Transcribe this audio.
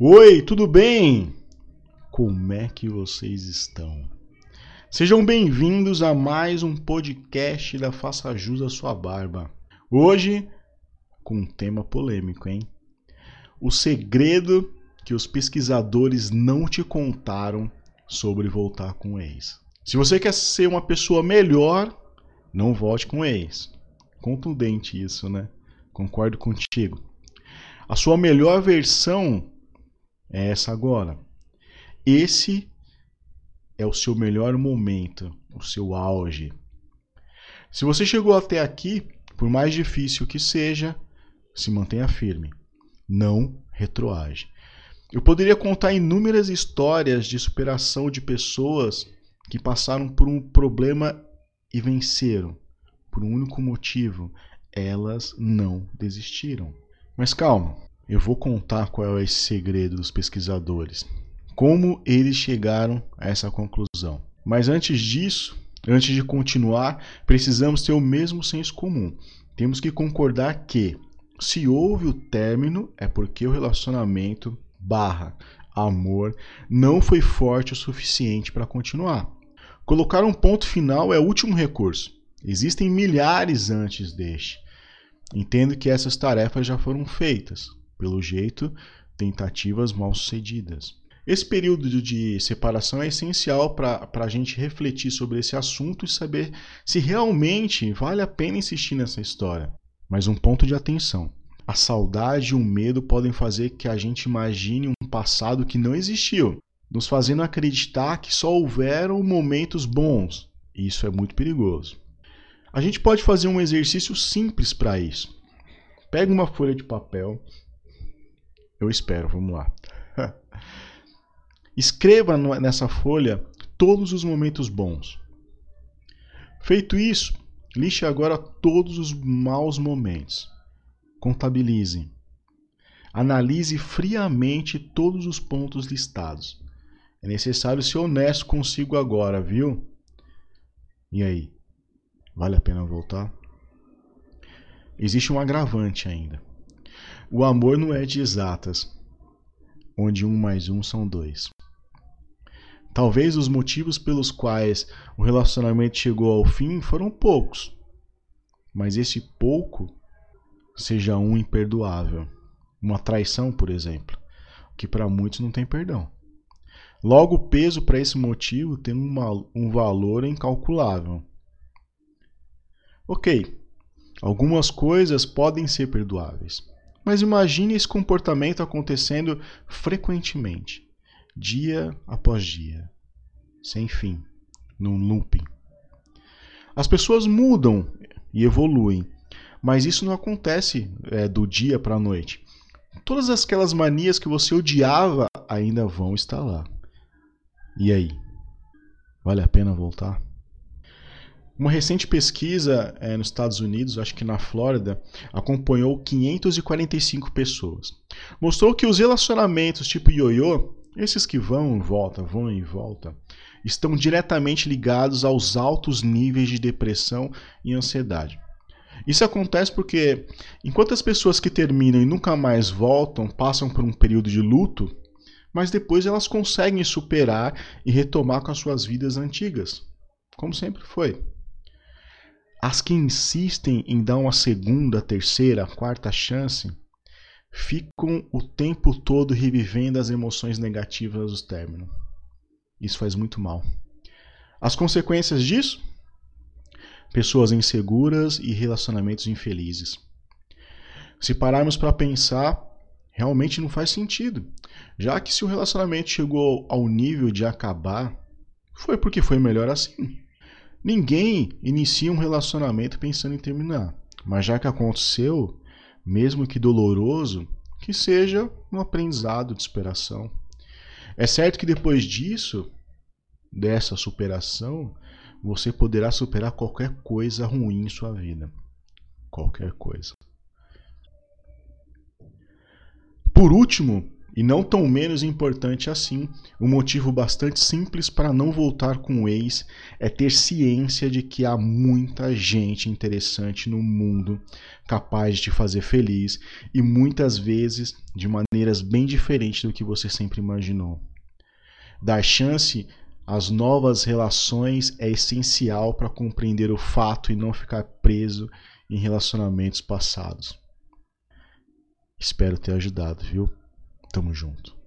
Oi, tudo bem? Como é que vocês estão? Sejam bem-vindos a mais um podcast da Faça Jus à Sua Barba. Hoje, com um tema polêmico, hein? O segredo que os pesquisadores não te contaram sobre voltar com o ex. Se você quer ser uma pessoa melhor, não volte com o ex. Contundente isso, né? Concordo contigo. A sua melhor versão é essa agora. Esse é o seu melhor momento, o seu auge. Se você chegou até aqui, por mais difícil que seja, se mantenha firme. Não retroage. Eu poderia contar inúmeras histórias de superação de pessoas que passaram por um problema e venceram. Por um único motivo: elas não desistiram. Mas calma, eu vou contar qual é esse segredo dos pesquisadores. Como eles chegaram a essa conclusão. Mas antes disso, antes de continuar, precisamos ter o mesmo senso comum. Temos que concordar que, se houve o término, é porque o relacionamento barra amor não foi forte o suficiente para continuar. Colocar um ponto final é o último recurso. Existem milhares antes deste. Entendo que essas tarefas já foram feitas. Pelo jeito, tentativas mal sucedidas. Esse período de separação é essencial para a gente refletir sobre esse assunto e saber se realmente vale a pena insistir nessa história. Mas um ponto de atenção: a saudade e o medo podem fazer que a gente imagine um passado que não existiu, nos fazendo acreditar que só houveram momentos bons. Isso é muito perigoso. A gente pode fazer um exercício simples para isso. Pega uma folha de papel. Eu espero, vamos lá. Escreva nessa folha todos os momentos bons. Feito isso, lixe agora todos os maus momentos. Contabilize. Analise friamente todos os pontos listados. É necessário ser honesto consigo agora, viu? E aí? Vale a pena voltar? Existe um agravante ainda. O amor não é de exatas, onde um mais um são dois. Talvez os motivos pelos quais o relacionamento chegou ao fim foram poucos, mas esse pouco seja um imperdoável. Uma traição, por exemplo, que para muitos não tem perdão. Logo, o peso para esse motivo tem uma, um valor incalculável. Ok, algumas coisas podem ser perdoáveis, mas imagine esse comportamento acontecendo frequentemente, dia após dia, sem fim, num looping. As pessoas mudam e evoluem, mas isso não acontece é, do dia para a noite. Todas aquelas manias que você odiava ainda vão estar lá. E aí? Vale a pena voltar? Uma recente pesquisa é, nos Estados Unidos, acho que na Flórida, acompanhou 545 pessoas. Mostrou que os relacionamentos tipo ioiô, esses que vão e volta, vão e volta, estão diretamente ligados aos altos níveis de depressão e ansiedade. Isso acontece porque, enquanto as pessoas que terminam e nunca mais voltam passam por um período de luto, mas depois elas conseguem superar e retomar com as suas vidas antigas, como sempre foi. As que insistem em dar uma segunda, terceira, quarta chance ficam o tempo todo revivendo as emoções negativas do término. Isso faz muito mal. As consequências disso? Pessoas inseguras e relacionamentos infelizes. Se pararmos para pensar, realmente não faz sentido. Já que se o relacionamento chegou ao nível de acabar, foi porque foi melhor assim. Ninguém inicia um relacionamento pensando em terminar. Mas já que aconteceu, mesmo que doloroso, que seja um aprendizado de superação. É certo que depois disso, dessa superação, você poderá superar qualquer coisa ruim em sua vida. Qualquer coisa. Por último, E não tão menos importante assim, um motivo bastante simples para não voltar com o ex é ter ciência de que há muita gente interessante no mundo capaz de te fazer feliz e muitas vezes de maneiras bem diferentes do que você sempre imaginou. Dar chance às novas relações é essencial para compreender o fato e não ficar preso em relacionamentos passados. Espero ter ajudado, viu? Tamo junto.